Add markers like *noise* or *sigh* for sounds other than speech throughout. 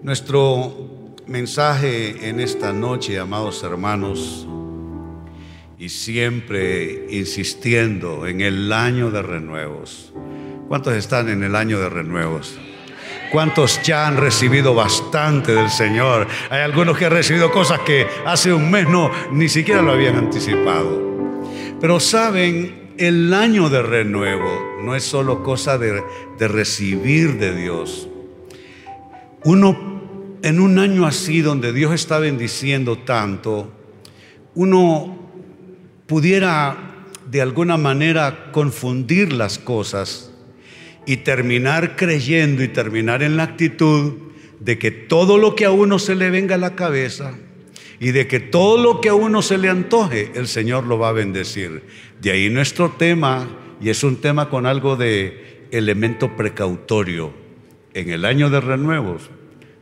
Nuestro mensaje en esta noche, amados hermanos, y siempre insistiendo en el año de renuevos. ¿Cuántos están en el año de renuevos? ¿Cuántos ya han recibido bastante del Señor? Hay algunos que han recibido cosas que hace un mes no, ni siquiera lo habían anticipado. Pero saben, el año de renuevo no es solo cosa de, de recibir de Dios. Uno en un año así donde Dios está bendiciendo tanto, uno pudiera de alguna manera confundir las cosas y terminar creyendo y terminar en la actitud de que todo lo que a uno se le venga a la cabeza y de que todo lo que a uno se le antoje, el Señor lo va a bendecir. De ahí nuestro tema, y es un tema con algo de elemento precautorio. En el año de renuevos,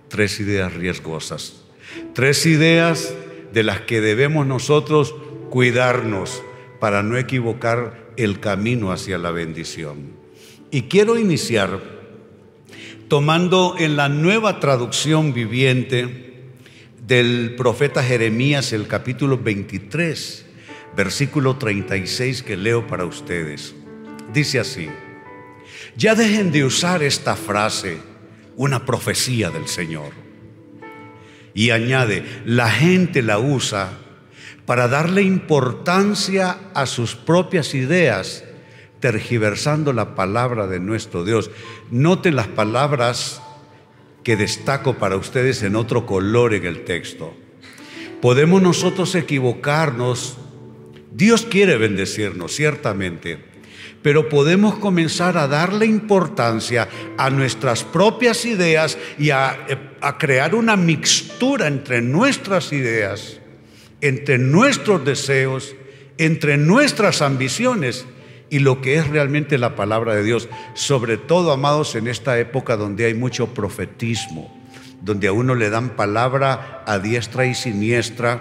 tres ideas riesgosas. Tres ideas de las que debemos nosotros cuidarnos para no equivocar el camino hacia la bendición. Y quiero iniciar tomando en la nueva traducción viviente del profeta Jeremías el capítulo 23, versículo 36 que leo para ustedes. Dice así, ya dejen de usar esta frase, una profecía del Señor. Y añade, la gente la usa para darle importancia a sus propias ideas tergiversando la palabra de nuestro Dios. Note las palabras que destaco para ustedes en otro color en el texto. Podemos nosotros equivocarnos. Dios quiere bendecirnos, ciertamente, pero podemos comenzar a darle importancia a nuestras propias ideas y a, crear una mixtura entre nuestras ideas, entre nuestros deseos, entre nuestras ambiciones y lo que es realmente la palabra de Dios, sobre todo, amados, en esta época donde hay mucho profetismo, donde a uno le dan palabra a diestra y siniestra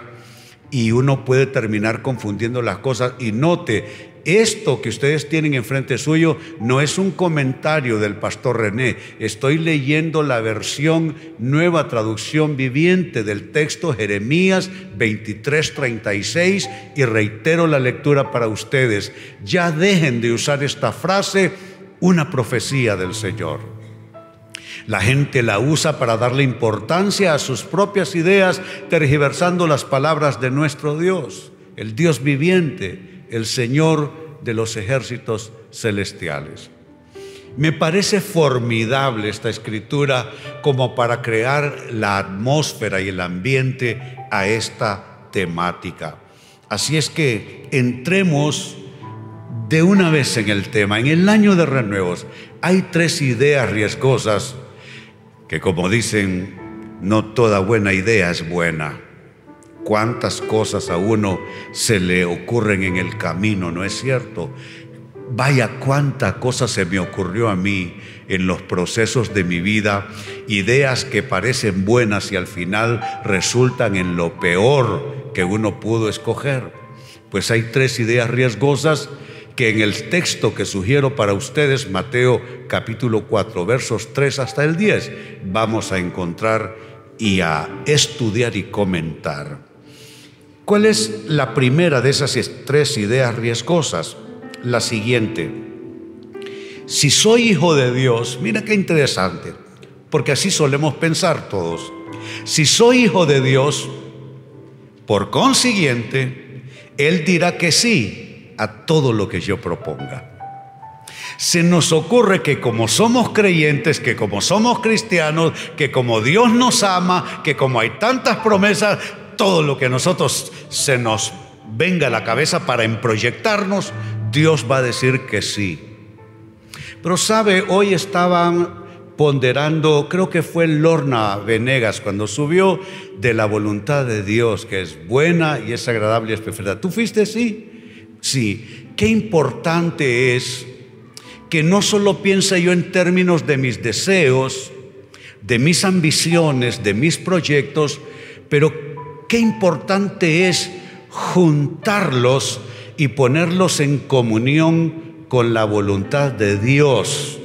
y uno puede terminar confundiendo las cosas. Y note, esto que ustedes tienen enfrente suyo no es un comentario del pastor René. Estoy leyendo la versión nueva traducción viviente del texto Jeremías 23:36 y reitero la lectura para ustedes. Ya dejen de usar esta frase, una profecía del Señor. La gente la usa para darle importancia a sus propias ideas, tergiversando las palabras de nuestro Dios, el Dios viviente el Señor de los ejércitos celestiales. Me parece formidable esta escritura como para crear la atmósfera y el ambiente a esta temática. Así es que entremos de una vez en el tema. En el año de renuevos hay tres ideas riesgosas que como dicen, no toda buena idea es buena cuántas cosas a uno se le ocurren en el camino, ¿no es cierto? Vaya cuánta cosa se me ocurrió a mí en los procesos de mi vida, ideas que parecen buenas y al final resultan en lo peor que uno pudo escoger. Pues hay tres ideas riesgosas que en el texto que sugiero para ustedes, Mateo capítulo 4, versos 3 hasta el 10, vamos a encontrar y a estudiar y comentar. ¿Cuál es la primera de esas tres ideas riesgosas? La siguiente. Si soy hijo de Dios, mira qué interesante, porque así solemos pensar todos. Si soy hijo de Dios, por consiguiente, Él dirá que sí a todo lo que yo proponga. Se nos ocurre que como somos creyentes, que como somos cristianos, que como Dios nos ama, que como hay tantas promesas, todo lo que nosotros se nos venga a la cabeza para emproyectarnos, Dios va a decir que sí. Pero sabe, hoy estaban ponderando, creo que fue Lorna Venegas cuando subió de la voluntad de Dios, que es buena y es agradable y es perfecta. ¿Tú fuiste sí? Sí. Qué importante es que no solo piensa yo en términos de mis deseos, de mis ambiciones, de mis proyectos, pero qué importante es juntarlos y ponerlos en comunión con la voluntad de Dios.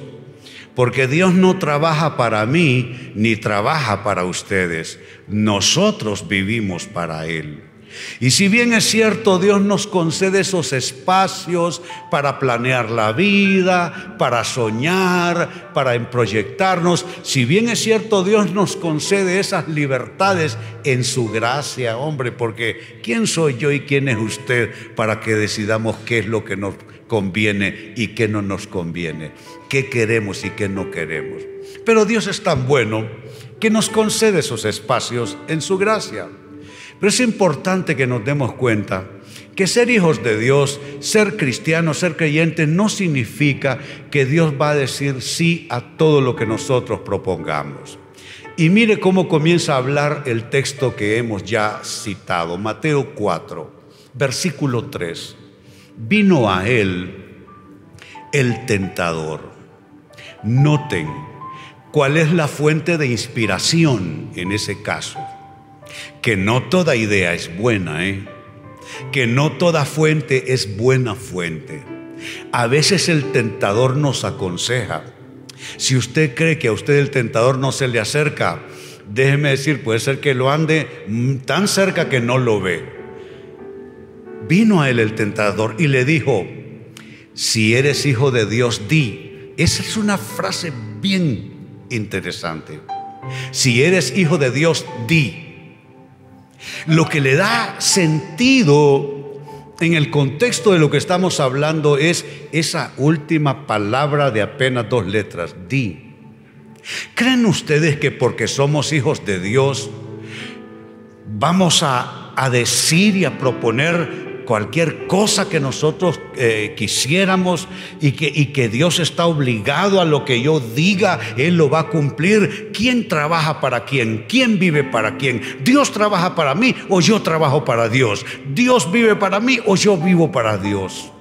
Porque Dios no trabaja para mí ni trabaja para ustedes. Nosotros vivimos para Él. Y si bien es cierto, Dios nos concede esos espacios para planear la vida, para soñar, para proyectarnos, si bien es cierto, Dios nos concede esas libertades en su gracia, hombre, porque ¿quién soy yo y quién es usted para que decidamos qué es lo que nos conviene y qué no nos conviene? ¿Qué queremos y qué no queremos? Pero Dios es tan bueno que nos concede esos espacios en su gracia. Pero es importante que nos demos cuenta que ser hijos de Dios, ser cristianos, ser creyentes, no significa que Dios va a decir sí a todo lo que nosotros propongamos. Y mire cómo comienza a hablar el texto que hemos ya citado, Mateo 4, versículo 3. Vino a él el tentador. Noten cuál es la fuente de inspiración en ese caso que no toda idea es buena, ¿eh? que no toda fuente es buena fuente. A veces el tentador nos aconseja. Si usted cree que a usted el tentador no se le acerca, déjeme decir, puede ser que lo ande tan cerca que no lo ve. Vino a él el tentador y le dijo, si eres hijo de Dios, di. Esa es una frase bien interesante. Si eres hijo de Dios, di. Lo que le da sentido en el contexto de lo que estamos hablando es esa última palabra de apenas dos letras, di. ¿Creen ustedes que porque somos hijos de Dios vamos a, a decir y a proponer cualquier cosa que nosotros eh, quisiéramos y que, y que Dios está obligado a lo que yo diga, Él lo va a cumplir. ¿Quién trabaja para quién? ¿Quién vive para quién? ¿Dios trabaja para mí o yo trabajo para Dios? ¿Dios vive para mí o yo vivo para Dios?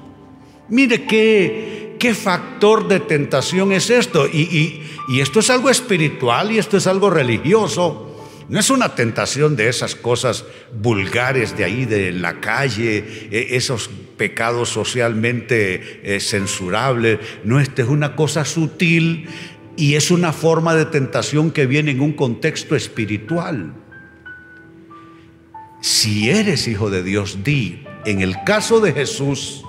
Mire qué, qué factor de tentación es esto. Y, y esto es algo espiritual y esto es algo religioso. No es una tentación de esas cosas vulgares de ahí, de la calle, e, esos pecados socialmente eh, censurables. No, esta es una cosa sutil y es una forma de tentación que viene en un contexto espiritual. Si eres hijo de Dios, di, en el caso de Jesús,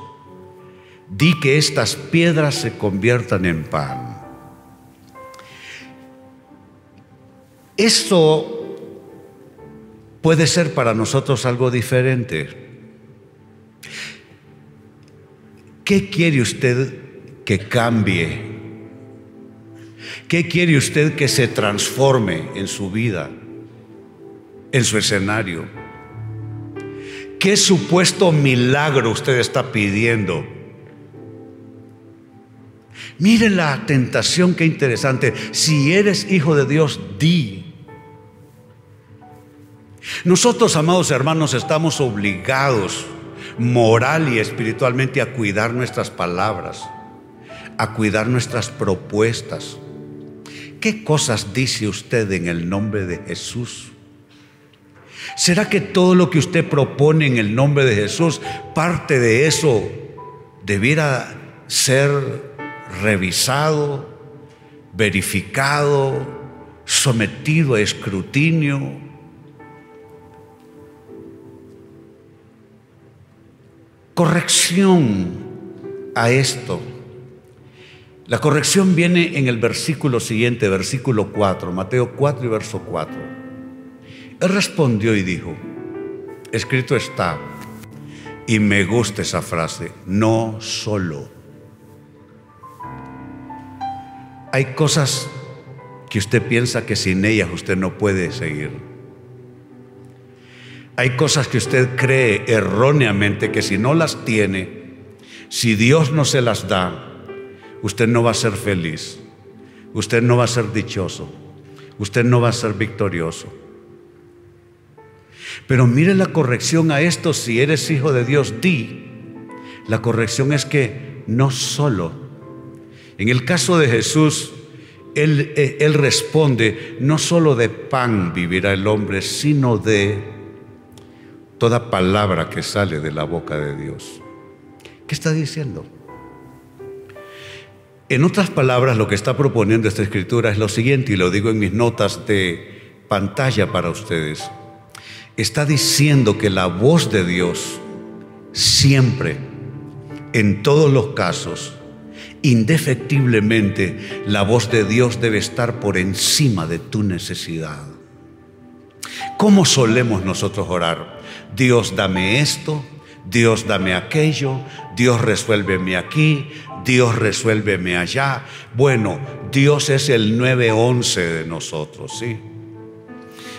di que estas piedras se conviertan en pan. Esto puede ser para nosotros algo diferente. ¿Qué quiere usted que cambie? ¿Qué quiere usted que se transforme en su vida, en su escenario? ¿Qué supuesto milagro usted está pidiendo? Miren la tentación, qué interesante. Si eres hijo de Dios, di nosotros, amados hermanos, estamos obligados moral y espiritualmente a cuidar nuestras palabras, a cuidar nuestras propuestas. ¿Qué cosas dice usted en el nombre de Jesús? ¿Será que todo lo que usted propone en el nombre de Jesús, parte de eso debiera ser revisado, verificado, sometido a escrutinio? Corrección a esto. La corrección viene en el versículo siguiente, versículo 4, Mateo 4 y verso 4. Él respondió y dijo, escrito está, y me gusta esa frase, no solo. Hay cosas que usted piensa que sin ellas usted no puede seguir. Hay cosas que usted cree erróneamente que si no las tiene, si Dios no se las da, usted no va a ser feliz, usted no va a ser dichoso, usted no va a ser victorioso. Pero mire la corrección a esto, si eres hijo de Dios, di. La corrección es que no solo. En el caso de Jesús, él, eh, él responde, no solo de pan vivirá el hombre, sino de toda palabra que sale de la boca de Dios. ¿Qué está diciendo? En otras palabras, lo que está proponiendo esta escritura es lo siguiente, y lo digo en mis notas de pantalla para ustedes. Está diciendo que la voz de Dios siempre, en todos los casos, indefectiblemente, la voz de Dios debe estar por encima de tu necesidad. ¿Cómo solemos nosotros orar? Dios dame esto, Dios dame aquello, Dios resuélveme aquí, Dios resuélveme allá. Bueno, Dios es el 911 de nosotros, ¿sí?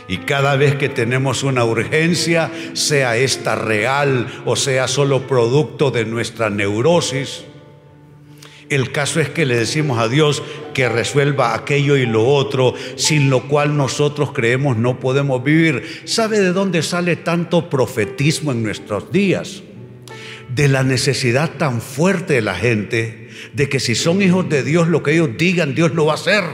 Y cada vez que tenemos una urgencia, sea esta real o sea solo producto de nuestra neurosis, el caso es que le decimos a Dios que resuelva aquello y lo otro, sin lo cual nosotros creemos no podemos vivir. ¿Sabe de dónde sale tanto profetismo en nuestros días? De la necesidad tan fuerte de la gente de que si son hijos de Dios, lo que ellos digan, Dios lo va a hacer.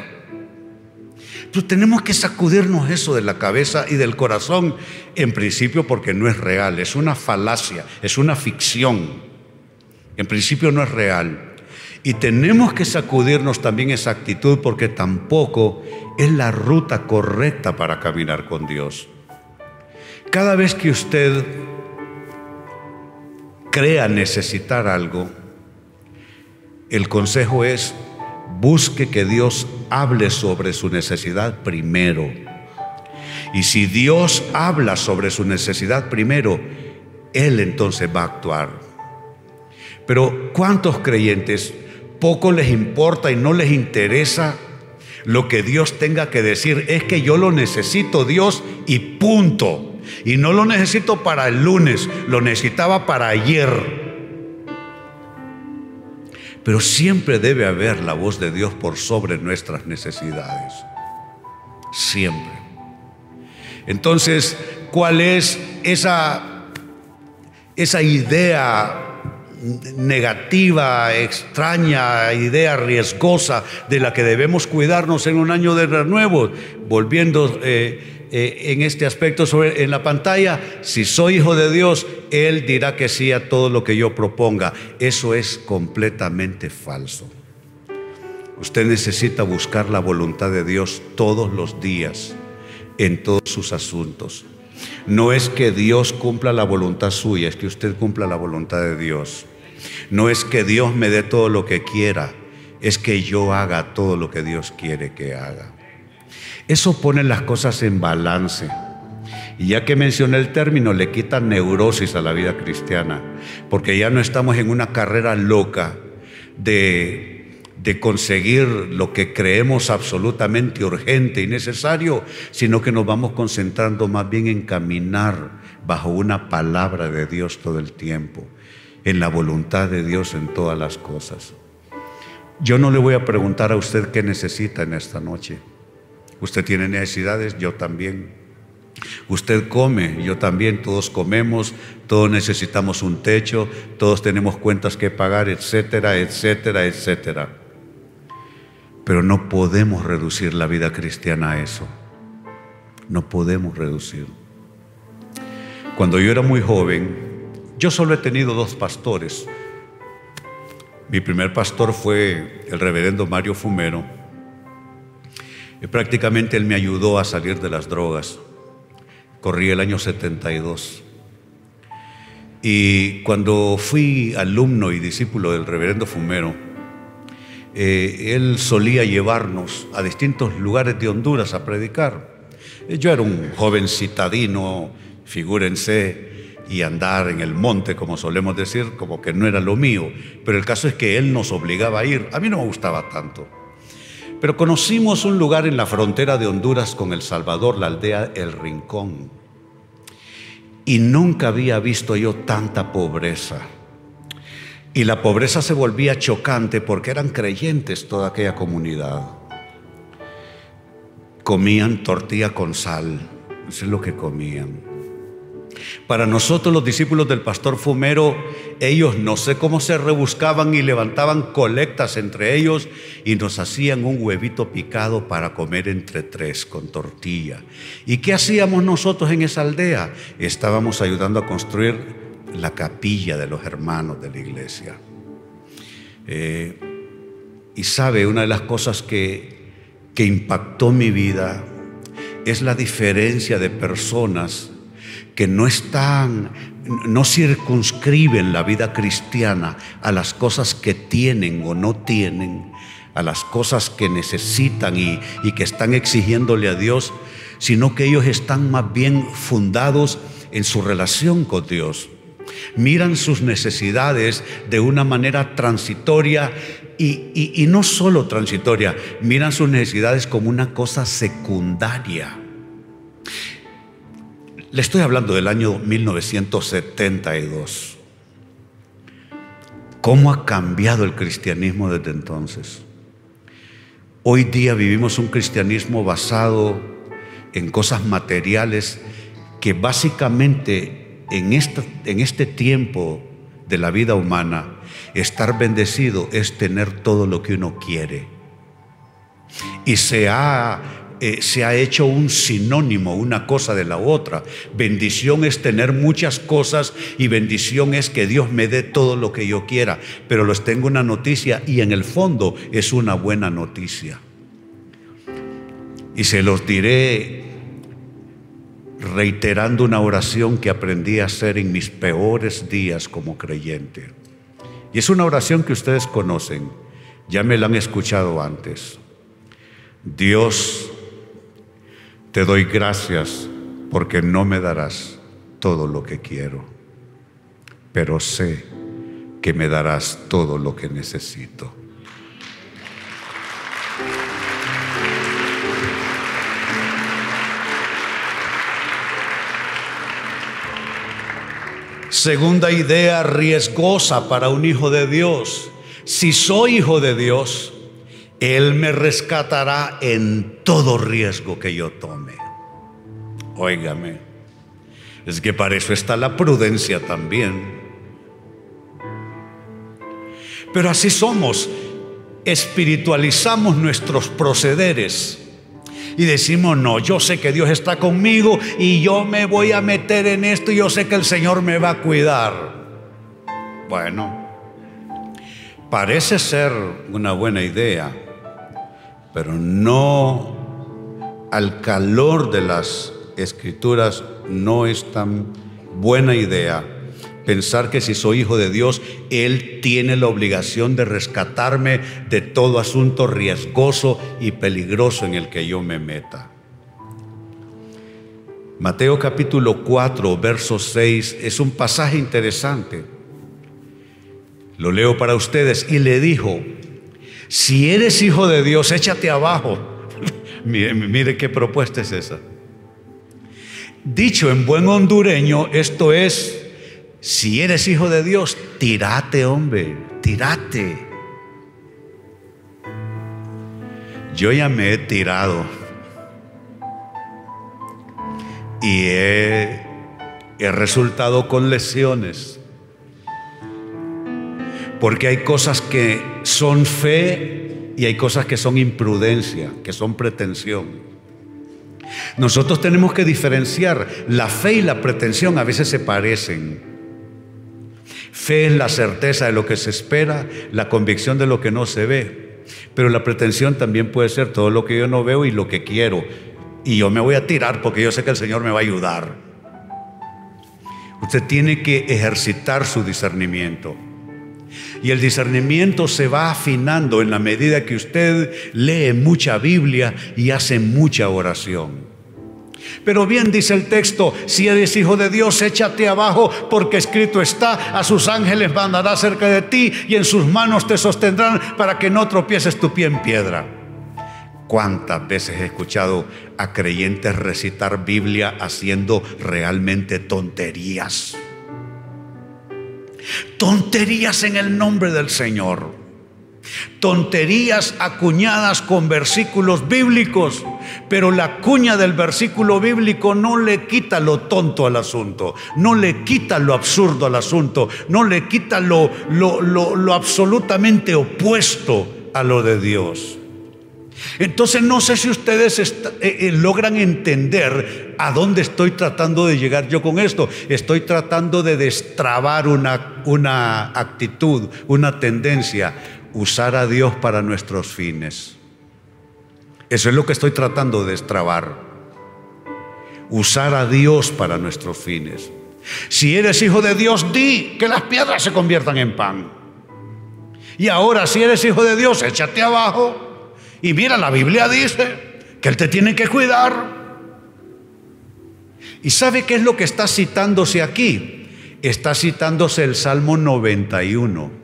Pero tenemos que sacudirnos eso de la cabeza y del corazón, en principio porque no es real, es una falacia, es una ficción. En principio no es real. Y tenemos que sacudirnos también esa actitud porque tampoco es la ruta correcta para caminar con Dios. Cada vez que usted crea necesitar algo, el consejo es busque que Dios hable sobre su necesidad primero. Y si Dios habla sobre su necesidad primero, Él entonces va a actuar. Pero ¿cuántos creyentes poco les importa y no les interesa lo que Dios tenga que decir. Es que yo lo necesito Dios y punto. Y no lo necesito para el lunes, lo necesitaba para ayer. Pero siempre debe haber la voz de Dios por sobre nuestras necesidades. Siempre. Entonces, ¿cuál es esa, esa idea negativa, extraña, idea riesgosa de la que debemos cuidarnos en un año de renuevo. Volviendo eh, eh, en este aspecto sobre, en la pantalla, si soy hijo de Dios, Él dirá que sí a todo lo que yo proponga. Eso es completamente falso. Usted necesita buscar la voluntad de Dios todos los días en todos sus asuntos. No es que Dios cumpla la voluntad suya, es que usted cumpla la voluntad de Dios. No es que Dios me dé todo lo que quiera, es que yo haga todo lo que Dios quiere que haga. Eso pone las cosas en balance. Y ya que mencioné el término, le quita neurosis a la vida cristiana, porque ya no estamos en una carrera loca de de conseguir lo que creemos absolutamente urgente y necesario, sino que nos vamos concentrando más bien en caminar bajo una palabra de Dios todo el tiempo, en la voluntad de Dios en todas las cosas. Yo no le voy a preguntar a usted qué necesita en esta noche. Usted tiene necesidades, yo también. Usted come, yo también, todos comemos, todos necesitamos un techo, todos tenemos cuentas que pagar, etcétera, etcétera, etcétera. Pero no podemos reducir la vida cristiana a eso. No podemos reducir. Cuando yo era muy joven, yo solo he tenido dos pastores. Mi primer pastor fue el reverendo Mario Fumero. Y prácticamente él me ayudó a salir de las drogas. Corrí el año 72. Y cuando fui alumno y discípulo del reverendo Fumero, eh, él solía llevarnos a distintos lugares de Honduras a predicar. Yo era un joven citadino, figúrense, y andar en el monte, como solemos decir, como que no era lo mío. Pero el caso es que él nos obligaba a ir. A mí no me gustaba tanto. Pero conocimos un lugar en la frontera de Honduras con El Salvador, la aldea El Rincón. Y nunca había visto yo tanta pobreza y la pobreza se volvía chocante porque eran creyentes toda aquella comunidad. Comían tortilla con sal, eso es lo que comían. Para nosotros los discípulos del pastor Fumero, ellos no sé cómo se rebuscaban y levantaban colectas entre ellos y nos hacían un huevito picado para comer entre tres con tortilla. ¿Y qué hacíamos nosotros en esa aldea? Estábamos ayudando a construir la capilla de los hermanos de la iglesia. Eh, Y sabe, una de las cosas que, que impactó mi vida es la diferencia de personas que no están, no circunscriben la vida cristiana a las cosas que tienen o no tienen, a las cosas que necesitan y, y que están exigiéndole a Dios, sino que ellos están más bien fundados en su relación con Dios. Miran sus necesidades de una manera transitoria y, no solo transitoria, miran sus necesidades como una cosa secundaria. Le estoy hablando del año 1972. ¿Cómo ha cambiado el cristianismo desde entonces? Hoy día vivimos un cristianismo basado en cosas materiales que básicamente en, en este tiempo de la vida humana, estar bendecido es tener todo lo que uno quiere. Y se ha, eh, se ha hecho un sinónimo, una cosa de la otra. Bendición es tener muchas cosas y bendición es que Dios me dé todo lo que yo quiera. Pero les tengo una noticia y en el fondo es una buena noticia. Y se los diré reiterando una oración que aprendí a hacer en mis peores días como creyente. Y es una oración que ustedes conocen, ya me la han escuchado antes. Dios, te doy gracias porque no me darás todo lo que quiero, pero sé que me darás todo lo que necesito. Segunda idea riesgosa para un hijo de Dios. Si soy hijo de Dios, Él me rescatará en todo riesgo que yo tome. Óigame, es que para eso está la prudencia también. Pero así somos, espiritualizamos nuestros procederes y decimos, no, yo sé que Dios está conmigo y yo me voy a meter en esto y yo sé que el Señor me va a cuidar. Bueno, parece ser una buena idea, pero no al calor de las escrituras no es tan buena idea pensar que si soy hijo de Dios, Él tiene la obligación de rescatarme de todo asunto riesgoso y peligroso en el que yo me meta. Mateo capítulo 4, verso 6 es un pasaje interesante. Lo leo para ustedes y le dijo, si eres hijo de Dios, échate abajo. *laughs* mire, mire qué propuesta es esa. Dicho en buen hondureño, esto es, si eres hijo de Dios, tirate, hombre, tirate. Yo ya me he tirado y he, he resultado con lesiones. Porque hay cosas que son fe y hay cosas que son imprudencia, que son pretensión. Nosotros tenemos que diferenciar. La fe y la pretensión a veces se parecen. Fe es la certeza de lo que se espera, la convicción de lo que no se ve. Pero la pretensión también puede ser todo lo que yo no veo y lo que quiero. Y yo me voy a tirar porque yo sé que el Señor me va a ayudar. Usted tiene que ejercitar su discernimiento. Y el discernimiento se va afinando en la medida que usted lee mucha Biblia y hace mucha oración. Pero bien dice el texto, si eres hijo de Dios, échate abajo, porque escrito está, a sus ángeles mandará cerca de ti y en sus manos te sostendrán para que no tropieces tu pie en piedra. ¿Cuántas veces he escuchado a creyentes recitar Biblia haciendo realmente tonterías? Tonterías en el nombre del Señor. Tonterías acuñadas con versículos bíblicos, pero la cuña del versículo bíblico no le quita lo tonto al asunto, no le quita lo absurdo al asunto, no le quita lo, lo, absolutamente opuesto a lo de Dios. Entonces no sé si ustedes eh, eh, logran entender a dónde estoy tratando de llegar yo con esto. Estoy tratando de destrabar una, una actitud, una tendencia, usar a Dios para nuestros fines. Eso es lo que estoy tratando de destrabar. Usar a Dios para nuestros fines. Si eres hijo de Dios, di que las piedras se conviertan en pan. Y ahora, si eres hijo de Dios, échate abajo. Y mira, la Biblia dice que Él te tiene que cuidar. ¿Y sabe qué es lo que está citándose aquí? Está citándose el Salmo 91.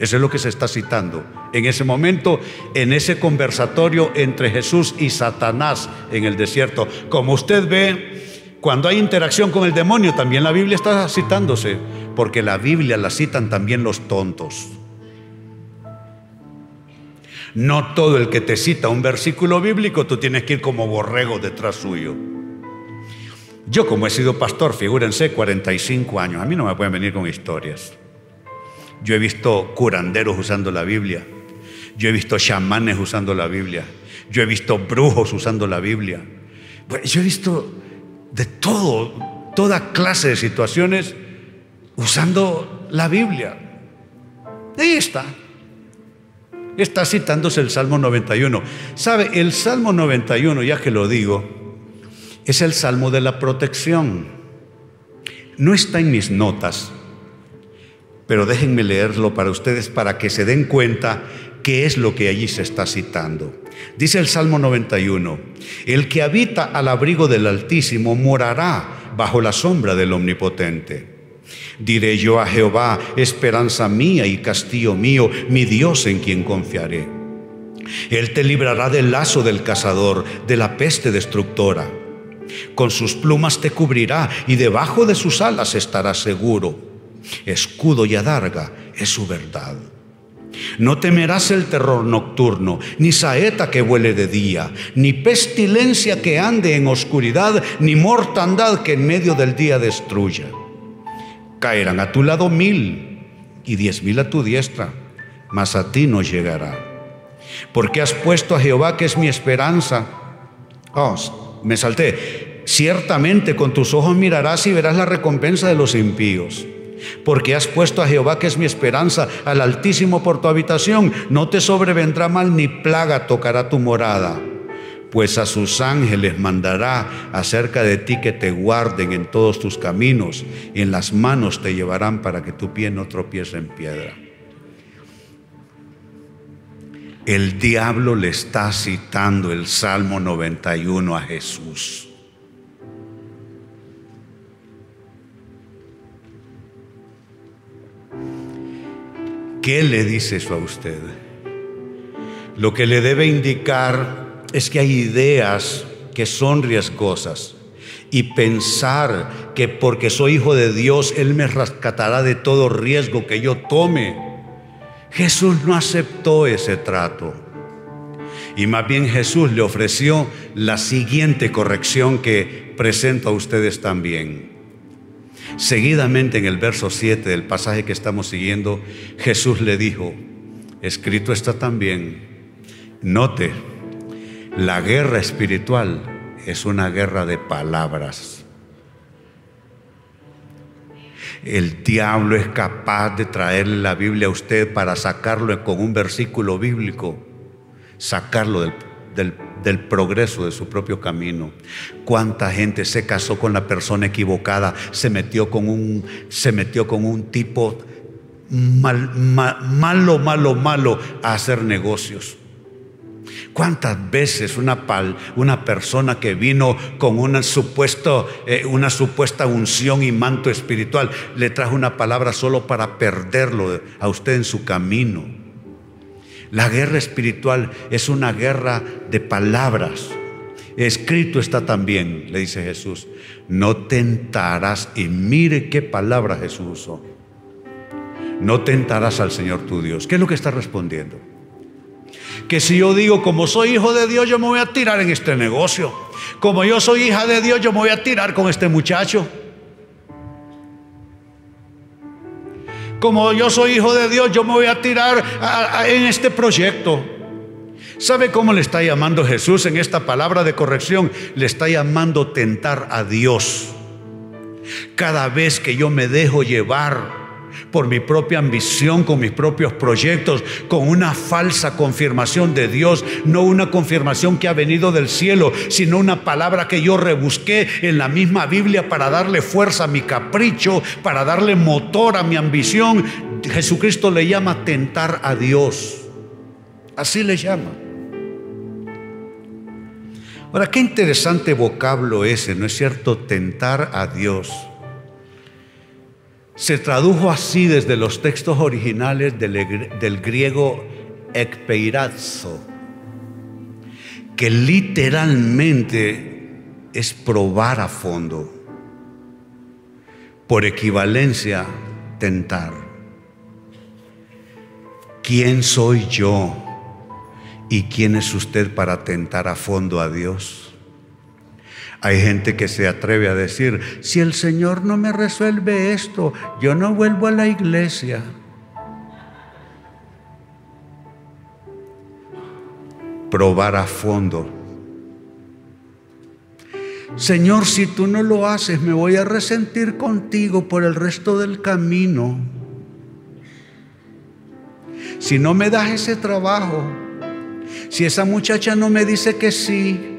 Eso es lo que se está citando. En ese momento, en ese conversatorio entre Jesús y Satanás en el desierto. Como usted ve, cuando hay interacción con el demonio, también la Biblia está citándose, porque la Biblia la citan también los tontos. No todo el que te cita un versículo bíblico, tú tienes que ir como borrego detrás suyo. Yo como he sido pastor, figúrense, 45 años, a mí no me pueden venir con historias. Yo he visto curanderos usando la Biblia. Yo he visto chamanes usando la Biblia. Yo he visto brujos usando la Biblia. Yo he visto de todo, toda clase de situaciones usando la Biblia. Ahí está. Está citándose el Salmo 91. ¿Sabe? El Salmo 91, ya que lo digo, es el Salmo de la protección. No está en mis notas, pero déjenme leerlo para ustedes para que se den cuenta qué es lo que allí se está citando. Dice el Salmo 91, el que habita al abrigo del Altísimo morará bajo la sombra del Omnipotente. Diré yo a Jehová, esperanza mía y castillo mío, mi Dios en quien confiaré. Él te librará del lazo del cazador, de la peste destructora. Con sus plumas te cubrirá y debajo de sus alas estarás seguro. Escudo y adarga es su verdad. No temerás el terror nocturno, ni saeta que vuele de día, ni pestilencia que ande en oscuridad, ni mortandad que en medio del día destruya. Caerán a tu lado mil y diez mil a tu diestra, mas a ti no llegará. Porque has puesto a Jehová que es mi esperanza. Oh, me salté. Ciertamente con tus ojos mirarás y verás la recompensa de los impíos. Porque has puesto a Jehová, que es mi esperanza, al Altísimo por tu habitación. No te sobrevendrá mal ni plaga tocará tu morada. Pues a sus ángeles mandará acerca de ti que te guarden en todos tus caminos. Y en las manos te llevarán para que tu pie no tropiece en piedra. El diablo le está citando el Salmo 91 a Jesús. ¿Qué le dice eso a usted? Lo que le debe indicar es que hay ideas que son riesgosas y pensar que porque soy hijo de Dios, Él me rescatará de todo riesgo que yo tome. Jesús no aceptó ese trato. Y más bien Jesús le ofreció la siguiente corrección que presento a ustedes también. Seguidamente en el verso 7 del pasaje que estamos siguiendo, Jesús le dijo, escrito está también, note, la guerra espiritual es una guerra de palabras. El diablo es capaz de traerle la Biblia a usted para sacarlo con un versículo bíblico, sacarlo del, del, progreso de su propio camino. Cuánta gente se casó con la persona equivocada, se metió con un, se metió con un tipo mal, malo, malo, malo a hacer negocios. ¿Cuántas veces una, pal, una persona que vino con una, supuesto, eh, una supuesta unción y manto espiritual le trajo una palabra solo para perderlo a usted en su camino? La guerra espiritual es una guerra de palabras. Escrito está también, le dice Jesús, no tentarás, y mire qué palabra Jesús usó, no tentarás al Señor tu Dios. ¿Qué es lo que está respondiendo? que si yo digo, como soy hijo de Dios, yo me voy a tirar en este negocio. Como yo soy hija de Dios, yo me voy a tirar con este muchacho. Como yo soy hijo de Dios, yo me voy a tirar en este proyecto. ¿Sabe cómo le está llamando Jesús en esta palabra de corrección? Le está llamando tentar a Dios. Cada vez que yo me dejo llevar por mi propia ambición, con mis propios proyectos, con una falsa confirmación de Dios, no una confirmación que ha venido del cielo, sino una palabra que yo rebusqué en la misma Biblia para darle fuerza a mi capricho, para darle motor a mi ambición. Jesucristo le llama tentar a Dios. Así le llama. Ahora, qué interesante vocablo ese, ¿no es cierto? Tentar a Dios se tradujo así desde los textos originales del, griego ekpeirazo, que literalmente es probar a fondo, por equivalencia, tentar. ¿Quién soy yo y quién es usted para tentar a fondo a Dios? Hay gente que se atreve a decir, si el Señor no me resuelve esto, yo no vuelvo a la iglesia. Probar a fondo. Señor, si tú no lo haces, me voy a resentir contigo por el resto del camino. Si no me das ese trabajo, si esa muchacha no me dice que sí,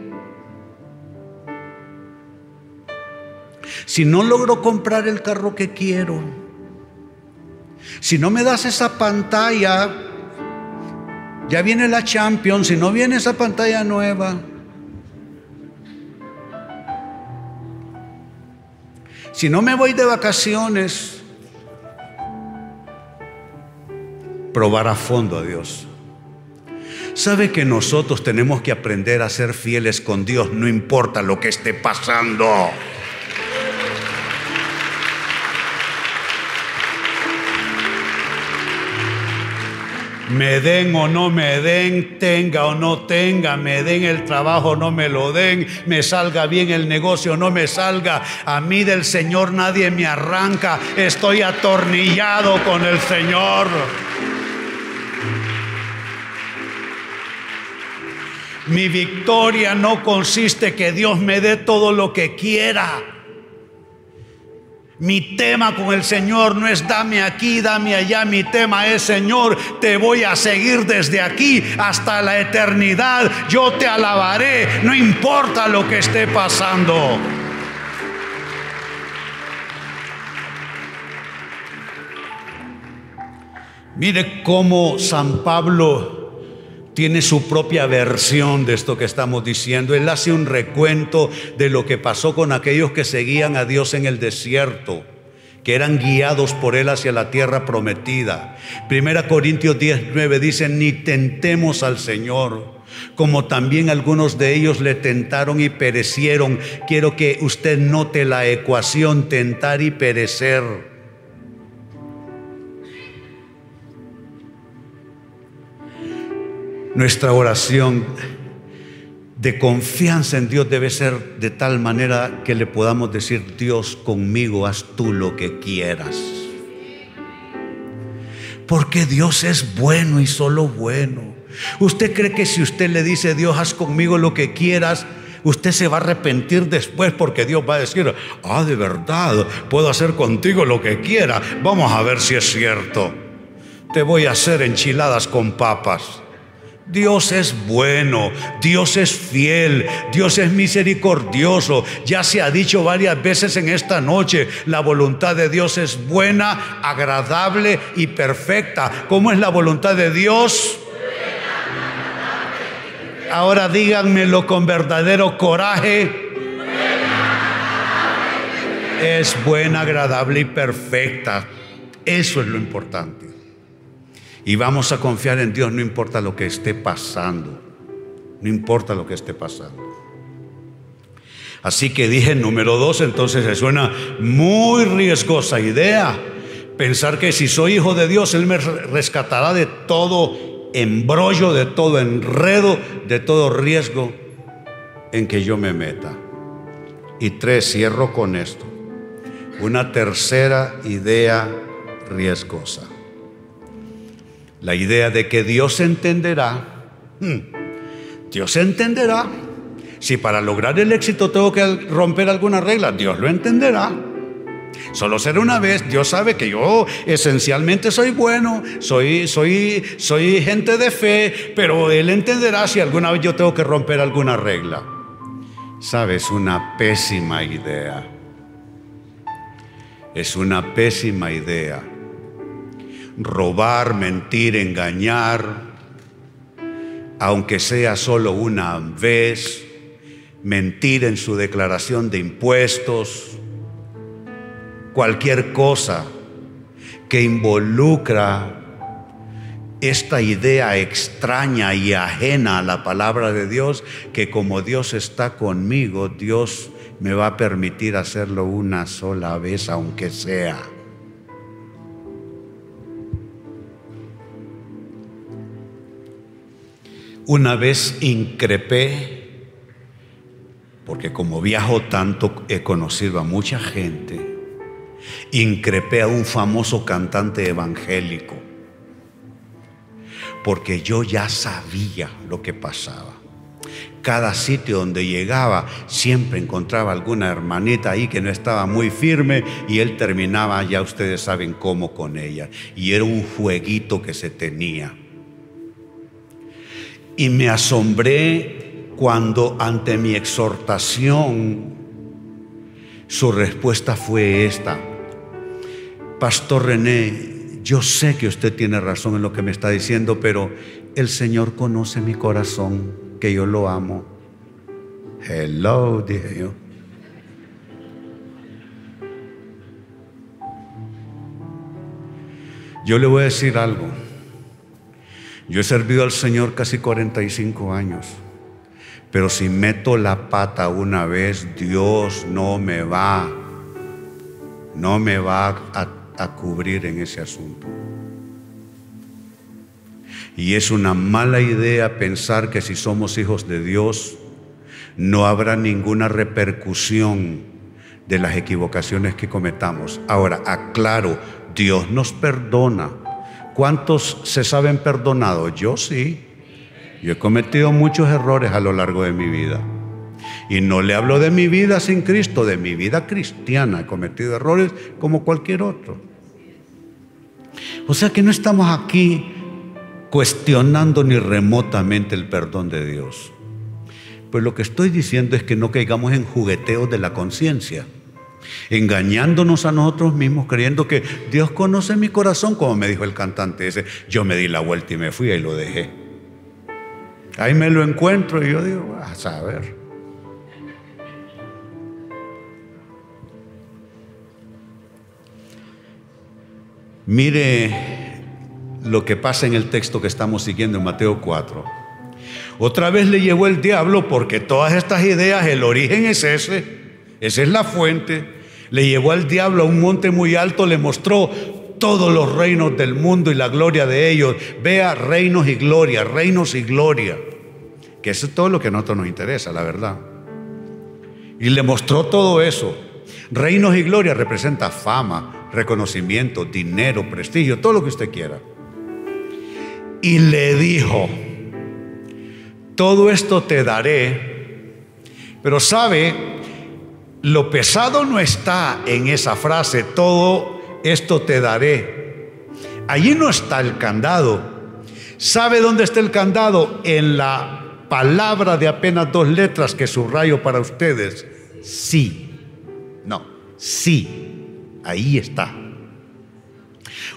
si no logro comprar el carro que quiero, si no me das esa pantalla, ya viene la Champions, si no viene esa pantalla nueva, si no me voy de vacaciones, probar a fondo a Dios. Sabe que nosotros tenemos que aprender a ser fieles con Dios, no importa lo que esté pasando. Me den o no me den, tenga o no tenga, me den el trabajo o no me lo den, me salga bien el negocio o no me salga, a mí del Señor nadie me arranca, estoy atornillado con el Señor. Mi victoria no consiste que Dios me dé todo lo que quiera. Mi tema con el Señor no es dame aquí, dame allá. Mi tema es Señor, te voy a seguir desde aquí hasta la eternidad. Yo te alabaré, no importa lo que esté pasando. Mire cómo San Pablo tiene su propia versión de esto que estamos diciendo. Él hace un recuento de lo que pasó con aquellos que seguían a Dios en el desierto, que eran guiados por Él hacia la tierra prometida. Primera Corintios 19 dice, ni tentemos al Señor como también algunos de ellos le tentaron y perecieron. Quiero que usted note la ecuación tentar y perecer. Nuestra oración de confianza en Dios debe ser de tal manera que le podamos decir, Dios conmigo, haz tú lo que quieras. Porque Dios es bueno y solo bueno. ¿Usted cree que si usted le dice, Dios, haz conmigo lo que quieras, usted se va a arrepentir después porque Dios va a decir, ah, de verdad, puedo hacer contigo lo que quiera. Vamos a ver si es cierto. Te voy a hacer enchiladas con papas. Dios es bueno, Dios es fiel, Dios es misericordioso. Ya se ha dicho varias veces en esta noche, la voluntad de Dios es buena, agradable y perfecta. ¿Cómo es la voluntad de Dios? Ahora díganmelo con verdadero coraje. Es buena, agradable y perfecta. Eso es lo importante. Y vamos a confiar en Dios, no importa lo que esté pasando. No importa lo que esté pasando. Así que dije número dos, entonces se suena muy riesgosa idea. Pensar que si soy hijo de Dios, Él me rescatará de todo embrollo, de todo enredo, de todo riesgo en que yo me meta. Y tres, cierro con esto. Una tercera idea riesgosa. La idea de que Dios entenderá, hmm, Dios entenderá. Si para lograr el éxito tengo que romper alguna regla, Dios lo entenderá. Solo será una vez. Dios sabe que yo esencialmente soy bueno, soy, soy, soy gente de fe, pero Él entenderá si alguna vez yo tengo que romper alguna regla. Sabes, una pésima idea. Es una pésima idea. Robar, mentir, engañar, aunque sea solo una vez, mentir en su declaración de impuestos, cualquier cosa que involucra esta idea extraña y ajena a la palabra de Dios, que como Dios está conmigo, Dios me va a permitir hacerlo una sola vez, aunque sea. Una vez increpé, porque como viajo tanto he conocido a mucha gente, increpé a un famoso cantante evangélico, porque yo ya sabía lo que pasaba. Cada sitio donde llegaba siempre encontraba alguna hermanita ahí que no estaba muy firme y él terminaba, ya ustedes saben cómo con ella. Y era un jueguito que se tenía. Y me asombré cuando ante mi exhortación su respuesta fue esta. Pastor René, yo sé que usted tiene razón en lo que me está diciendo, pero el Señor conoce mi corazón, que yo lo amo. Hello, dije yo. Yo le voy a decir algo. Yo he servido al Señor casi 45 años, pero si meto la pata una vez, Dios no me va, no me va a a cubrir en ese asunto. Y es una mala idea pensar que si somos hijos de Dios, no habrá ninguna repercusión de las equivocaciones que cometamos. Ahora, aclaro, Dios nos perdona. ¿Cuántos se saben perdonados? Yo sí. Yo he cometido muchos errores a lo largo de mi vida. Y no le hablo de mi vida sin Cristo, de mi vida cristiana. He cometido errores como cualquier otro. O sea que no estamos aquí cuestionando ni remotamente el perdón de Dios. Pues lo que estoy diciendo es que no caigamos en jugueteos de la conciencia, engañándonos a nosotros mismos, creyendo que Dios conoce mi corazón, como me dijo el cantante ese. Yo me di la vuelta y me fui y lo dejé. Ahí me lo encuentro y yo digo, a saber. Mire lo que pasa en el texto que estamos siguiendo en Mateo 4. Otra vez le llevó el diablo porque todas estas ideas, el origen es ese, esa es la fuente. Le llevó al diablo a un monte muy alto, le mostró todos los reinos del mundo y la gloria de ellos. Vea reinos y gloria, reinos y gloria. Que eso es todo lo que a nosotros nos interesa, la verdad. Y le mostró todo eso. Reinos y gloria representa fama, reconocimiento, dinero, prestigio, todo lo que usted quiera. Y le dijo, todo esto te daré, pero sabe, lo pesado no está en esa frase, todo esto te daré. Allí no está el candado. ¿Sabe dónde está el candado? En la palabra de apenas dos letras que subrayo para ustedes. Sí. No, sí. Ahí está.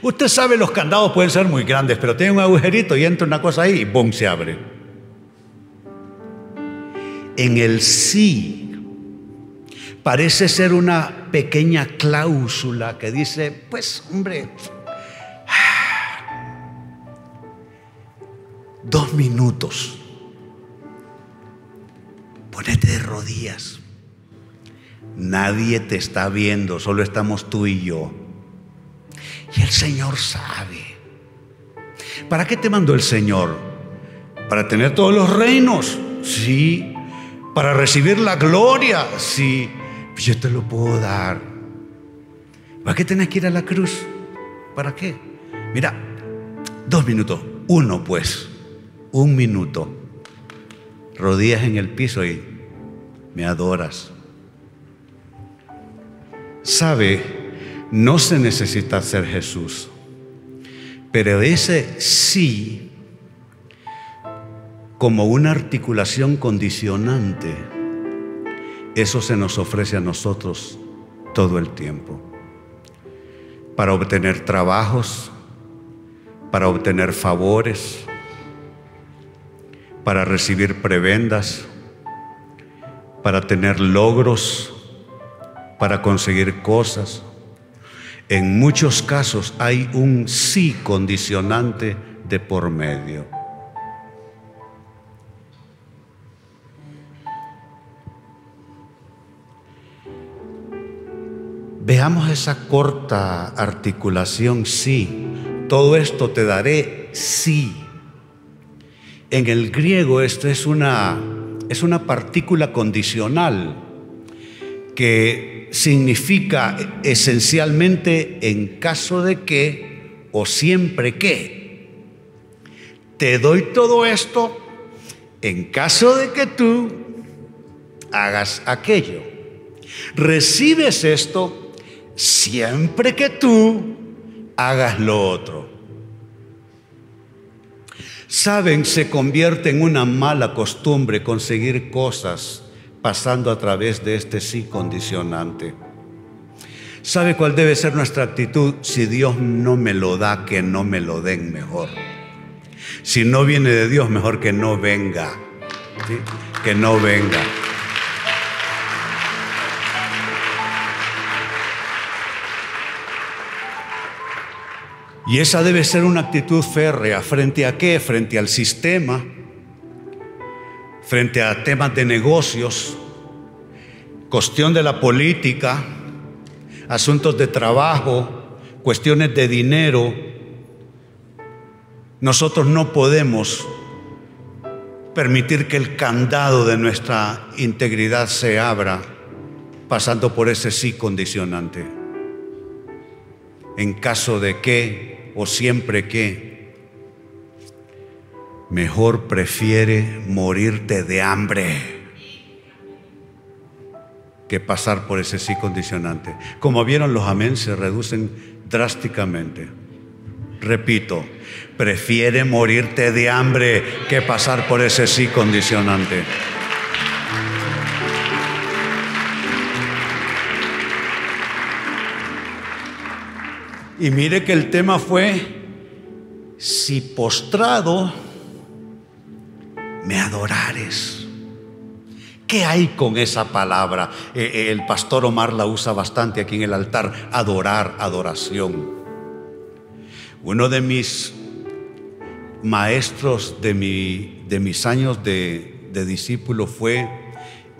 Usted sabe, los candados pueden ser muy grandes, pero tiene un agujerito y entra una cosa ahí y ¡bum! se abre. En el sí parece ser una pequeña cláusula que dice, pues hombre, *sighs* dos minutos, ponete de rodillas. Nadie te está viendo, solo estamos tú y yo. Y el Señor sabe. ¿Para qué te mandó el Señor? ¿Para tener todos los reinos? Sí. ¿Para recibir la gloria? Sí. Pues yo te lo puedo dar. ¿Para qué tenés que ir a la cruz? ¿Para qué? Mira, dos minutos. Uno pues. Un minuto. Rodillas en el piso y me adoras. Sabe, no se necesita ser Jesús. Pero ese sí, como una articulación condicionante, eso se nos ofrece a nosotros todo el tiempo. Para obtener trabajos, para obtener favores, para recibir prebendas, para tener logros, para conseguir cosas. En muchos casos hay un sí condicionante de por medio. Veamos esa corta articulación sí. Todo esto te daré sí. En el griego esto es una, es una partícula condicional que significa esencialmente en caso de que o siempre que. Te doy todo esto en caso de que tú hagas aquello. Recibes esto siempre que tú hagas lo otro. Saben, se convierte en una mala costumbre conseguir cosas pasando a través de este sí condicionante. ¿Sabe cuál debe ser nuestra actitud? Si Dios no me lo da, que no me lo den mejor. Si no viene de Dios, mejor que no venga. Que no venga. Y esa debe ser una actitud férrea. ¿Frente a qué? Frente al sistema, frente a temas de negocios, cuestión de la política, asuntos de trabajo, cuestiones de dinero. Nosotros no podemos permitir que el candado de nuestra integridad se abra pasando por ese sí condicionante. En caso de que o siempre que, mejor prefiere morirte de hambre que pasar por ese sí condicionante. Como vieron, los amén se reducen drásticamente. Repito, prefiere morirte de hambre que pasar por ese sí condicionante. Y mire que el tema fue, si postrado me adorares. ¿Qué hay con esa palabra? Eh, eh, el pastor Omar la usa bastante aquí en el altar, adorar, adoración. Uno de mis maestros de, mi, de mis años de, de discípulo fue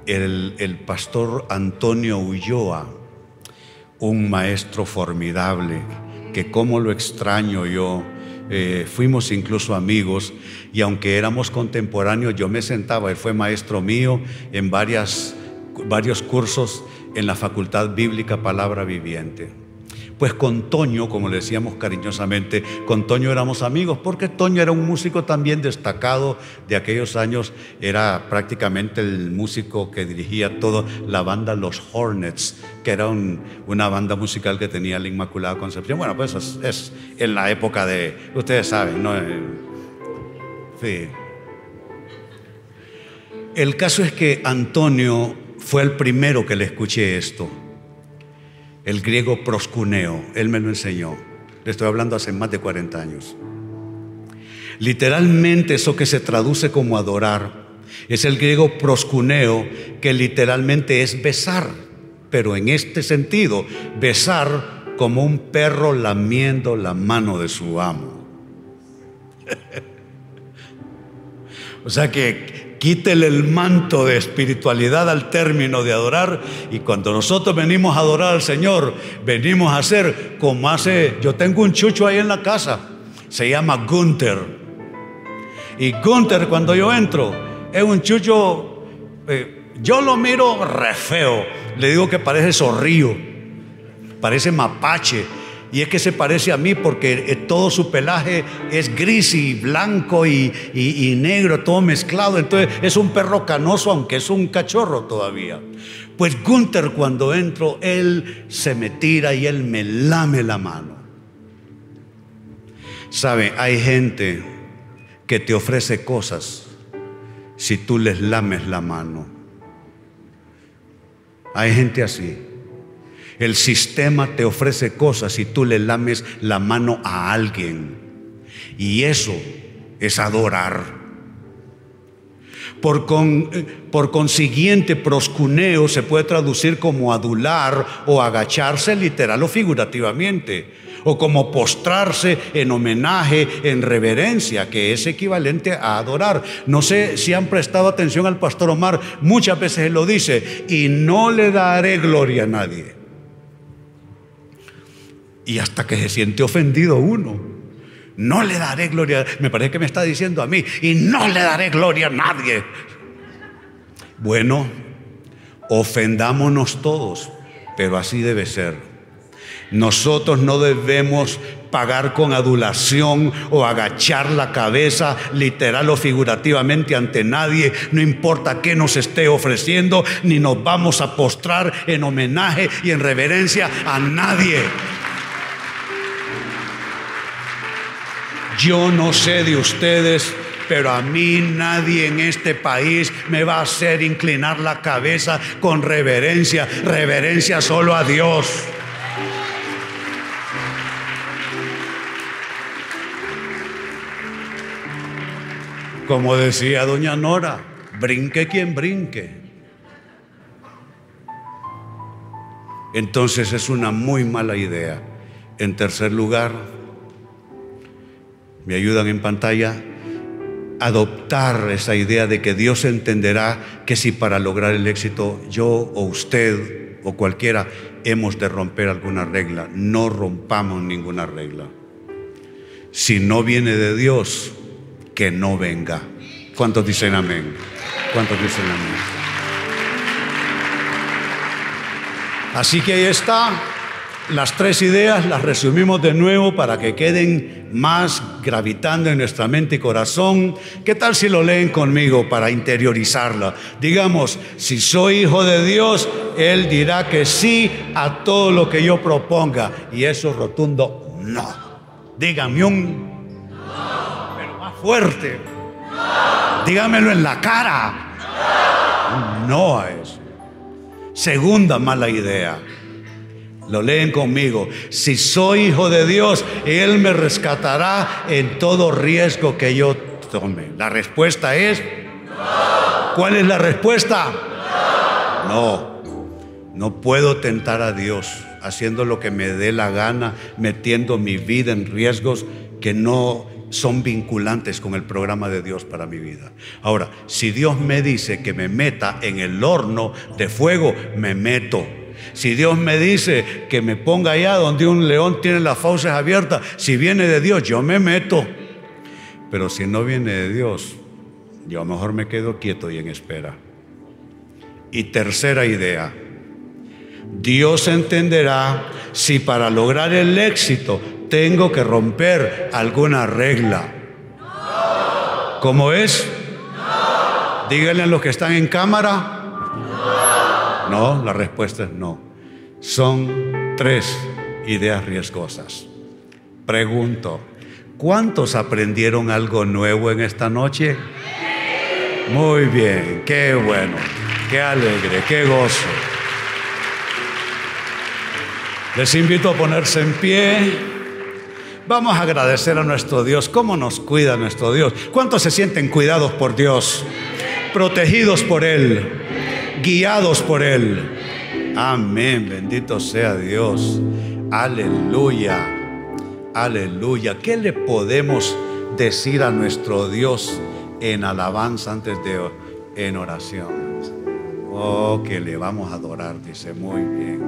el, el pastor Antonio Ulloa, un maestro formidable que cómo lo extraño yo. Eh, fuimos incluso amigos y aunque éramos contemporáneos, yo me sentaba, él fue maestro mío en varias, varios cursos en la Facultad Bíblica Palabra Viviente. Pues con Toño, como le decíamos cariñosamente, con Toño éramos amigos, porque Toño era un músico también destacado de aquellos años, era prácticamente el músico que dirigía toda la banda Los Hornets, que era una banda musical que tenía la Inmaculada Concepción. Bueno, pues es, en la época de, ustedes saben, ¿no? Eh, sí. El caso es que Antonio fue el primero que le escuché esto el griego proscuneo, él me lo enseñó. Le estoy hablando hace más de 40 años. Literalmente eso que se traduce como adorar es el griego proscuneo, que literalmente es besar, pero en este sentido, besar como un perro lamiendo la mano de su amo. *laughs* o sea que Quítele el manto de espiritualidad al término de adorar. Y cuando nosotros venimos a adorar al Señor, venimos a hacer como hace. Yo tengo un chucho ahí en la casa, se llama Gunther. Y Gunther, cuando yo entro, es un chucho. Eh, yo lo miro re feo. Le digo que parece zorrillo, parece mapache. Y es que se parece a mí porque eh, todo su pelaje es gris y blanco y, y negro, todo mezclado. Entonces es un perro canoso, aunque es un cachorro todavía. Pues Gunther cuando entro, él se me tira y él me lame la mano. Sabe, hay gente que te ofrece cosas si tú les lames la mano. Hay gente así. El sistema te ofrece cosas si tú le lames la mano a alguien. Y eso es adorar. Por, por, consiguiente, proscuneo se puede traducir como adular o agacharse literal o figurativamente o como postrarse en homenaje, en reverencia, que es equivalente a adorar. No sé si han prestado atención al pastor Omar, muchas veces él lo dice, y no le daré gloria a nadie. Y hasta que se siente ofendido uno. No le daré gloria, me parece que me está diciendo a mí, y no le daré gloria a nadie. Bueno, ofendámonos todos, pero así debe ser. Nosotros no debemos pagar con adulación o agachar la cabeza literal o figurativamente ante nadie, no importa qué nos esté ofreciendo, ni nos vamos a postrar en homenaje y en reverencia a nadie. Yo no sé de ustedes, pero a mí nadie en este país me va a hacer inclinar la cabeza con reverencia, reverencia solo a Dios. Como decía doña Nora, brinque quien brinque. Entonces es una muy mala idea. En tercer lugar, me ayudan en pantalla, adoptar esa idea de que Dios entenderá que si para lograr el éxito yo o usted o cualquiera hemos de romper alguna regla, no rompamos ninguna regla. Si no viene de Dios, que no venga. ¿Cuántos dicen amén? ¿Cuántos dicen amén? Así que ahí está. Las tres ideas las resumimos de nuevo para que queden más gravitando en nuestra mente y corazón. ¿Qué tal si lo leen conmigo para interiorizarla? Digamos, si soy hijo de Dios, Él dirá que sí a todo lo que yo proponga. Y eso rotundo, no. Dígame un fuerte. Dígamelo en la cara. No a eso. Segunda mala idea. Lo leen conmigo. Si soy hijo de Dios, Él me rescatará en todo riesgo que yo tome. La respuesta es... ¿Cuál es la respuesta? No. No puedo tentar a Dios haciendo lo que me dé la gana, metiendo mi vida en riesgos que no son vinculantes con el programa de Dios para mi vida. Ahora, si Dios me dice que me meta en el horno de fuego, me meto. Si Dios me dice que me ponga allá donde un león tiene las fauces abiertas, si viene de Dios, yo me meto. Pero si no viene de Dios, yo a lo mejor me quedo quieto y en espera. Y tercera idea, Dios entenderá si para lograr el éxito tengo que romper alguna regla. ¿Cómo es? Díganle a los que están en cámara. No, la respuesta es no. Son tres ideas riesgosas. Pregunto, ¿cuántos aprendieron algo nuevo en esta noche? Muy bien, qué bueno, qué alegre, qué gozo. Les invito a ponerse en pie. Vamos a agradecer a nuestro Dios. ¿Cómo nos cuida nuestro Dios? ¿Cuántos se sienten cuidados por Dios? Protegidos por Él. Guiados por Él. Amén. Bendito sea Dios. Aleluya. Aleluya. ¿Qué le podemos decir a nuestro Dios en alabanza antes de en oración? Oh, que le vamos a adorar, dice muy bien.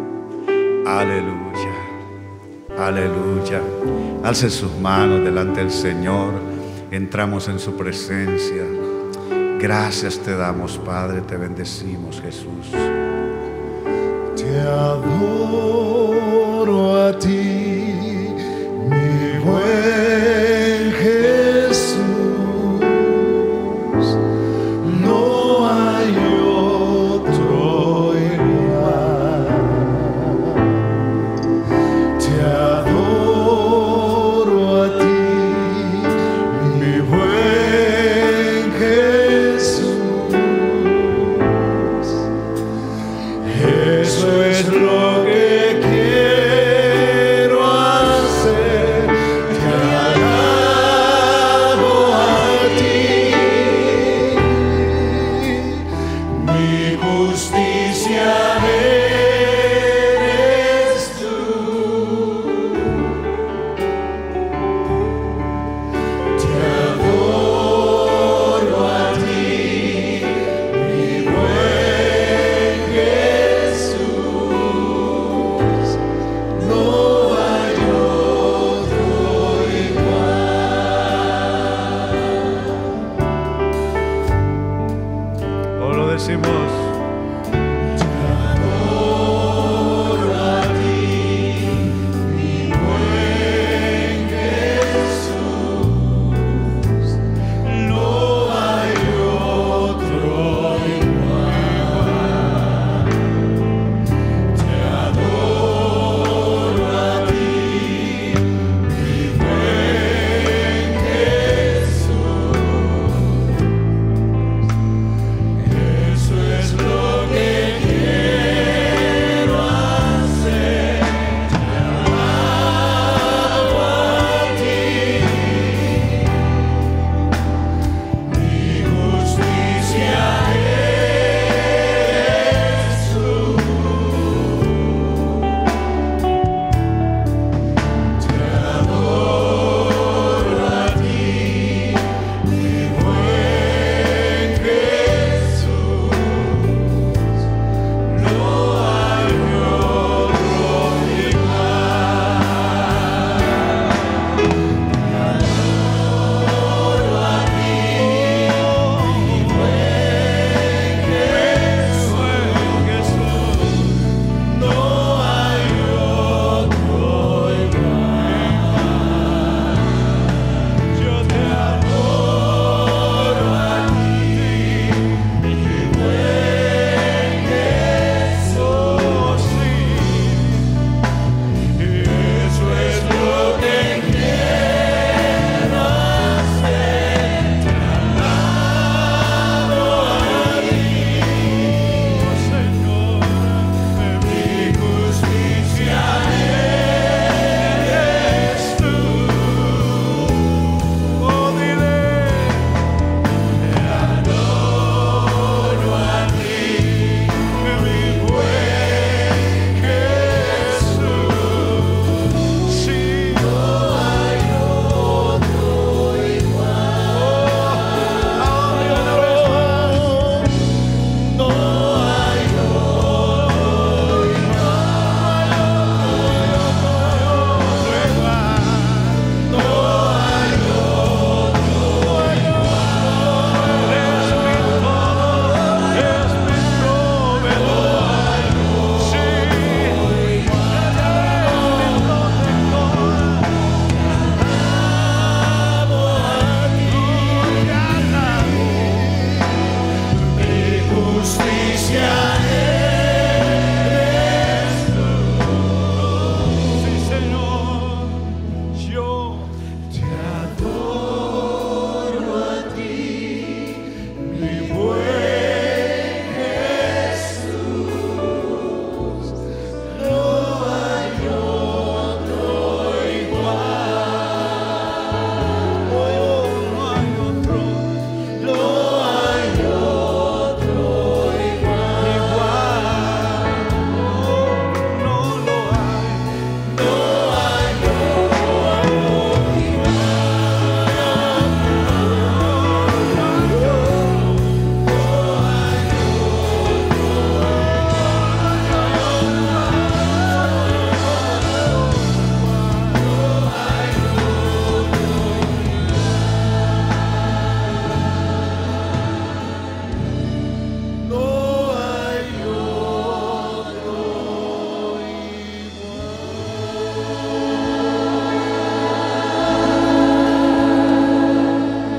Aleluya. Aleluya. Alce sus manos delante del Señor. Entramos en su presencia. Gracias te damos, Padre. Te bendecimos, Jesús. Te adoro a ti.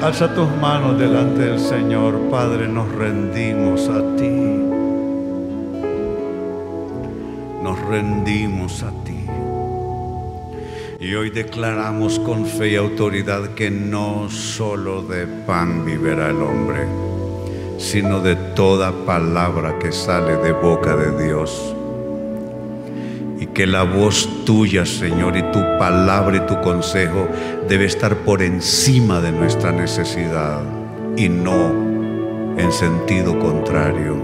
Alza tus manos delante del Señor, Padre, nos rendimos a ti. Nos rendimos a ti. Y hoy declaramos con fe y autoridad que no solo de pan vivirá el hombre, sino de toda palabra que sale de boca de Dios. Que la voz tuya, Señor, y tu palabra y tu consejo debe estar por encima de nuestra necesidad y no en sentido contrario.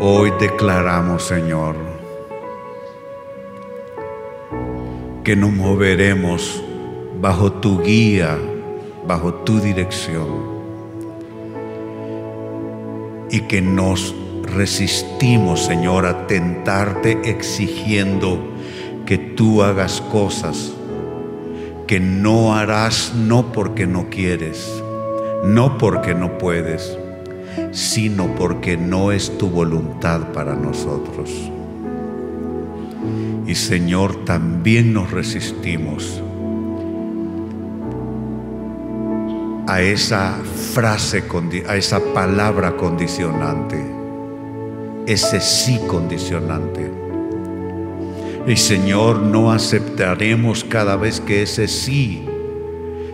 Hoy declaramos, Señor, que nos moveremos bajo tu guía, bajo tu dirección y que nos resistimos, Señor, a tentarte exigiendo que tú hagas cosas que no harás no porque no quieres, no porque no puedes, sino porque no es tu voluntad para nosotros. Y Señor, también nos resistimos a esa frase, a esa palabra condicionante, ese sí condicionante. Y Señor, no aceptaremos cada vez que ese sí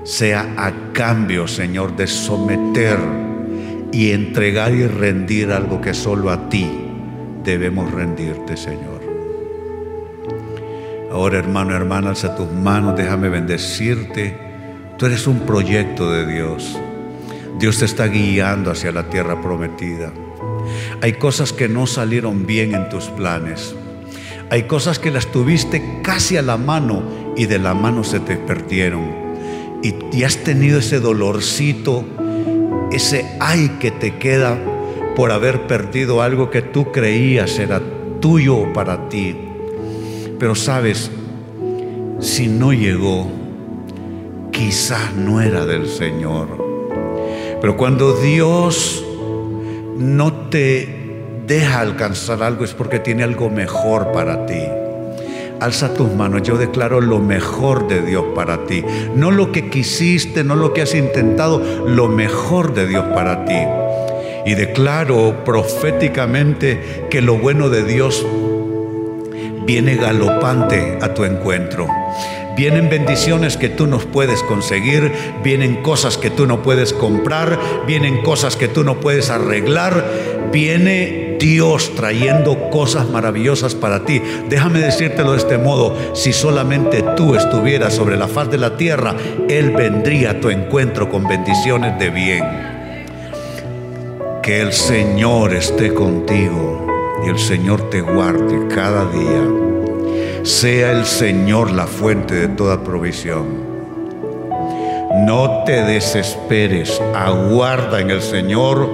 sea a cambio, Señor, de someter y entregar y rendir algo que solo a ti debemos rendirte, Señor. Ahora, hermano, hermana, alza tus manos, déjame bendecirte Tú eres un proyecto de Dios. Dios te está guiando hacia la tierra prometida. Hay cosas que no salieron bien en tus planes. Hay cosas que las tuviste casi a la mano y de la mano se te perdieron. Y, has tenido ese dolorcito, ese ay que te queda por haber perdido algo que tú creías era tuyo para ti. Pero sabes, si no llegó, quizás no era del Señor. Pero cuando Dios no te deja alcanzar algo es porque tiene algo mejor para ti. Alza tus manos, yo declaro lo mejor de Dios para ti. No lo que quisiste, no lo que has intentado, lo mejor de Dios para ti. Y declaro proféticamente que lo bueno de Dios viene galopante a tu encuentro. Vienen bendiciones que tú no puedes conseguir, vienen cosas que tú no puedes comprar, vienen cosas que tú no puedes arreglar, viene Dios trayendo cosas maravillosas para ti. Déjame decírtelo de este modo, si solamente tú estuvieras sobre la faz de la tierra, Él vendría a tu encuentro con bendiciones de bien. Que el Señor esté contigo y el Señor te guarde cada día sea el Señor la fuente de toda provisión. No te desesperes, aguarda en el Señor,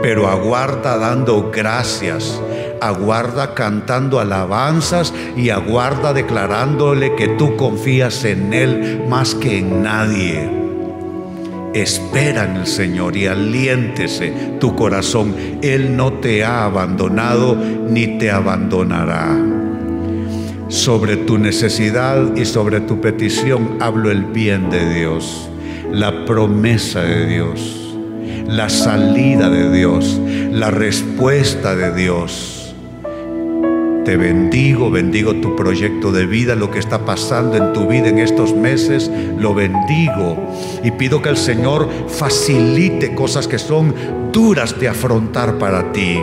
pero aguarda dando gracias, aguarda cantando alabanzas y aguarda declarándole que tú confías en Él más que en nadie. Espera en el Señor y aliéntese tu corazón. Él no te ha abandonado ni te abandonará sobre tu necesidad y sobre tu petición hablo el bien de Dios, la promesa de Dios, la salida de Dios, la respuesta de Dios. Te bendigo, bendigo tu proyecto de vida, lo que está pasando en tu vida en estos meses, lo bendigo y pido que el Señor facilite cosas que son duras de afrontar para ti.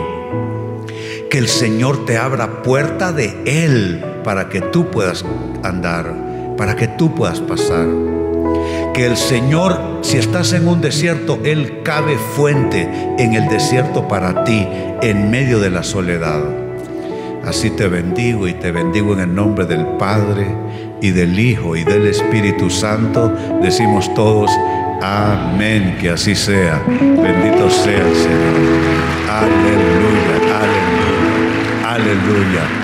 Que el Señor te abra puerta de Él para que tú puedas andar, para que tú puedas pasar. Que el Señor, si estás en un desierto, Él cabe fuente en el desierto para ti, en medio de la soledad. Así te bendigo y te bendigo en el nombre del Padre y del Hijo y del Espíritu Santo. Decimos todos, amén, que así sea. Bendito sea el Señor. Aleluya, aleluya, aleluya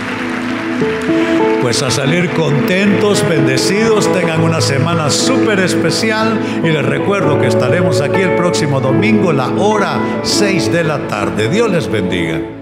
pues a salir contentos, bendecidos, tengan una semana súper especial y les recuerdo que estaremos aquí el próximo domingo, la hora 6 de la tarde. Dios les bendiga.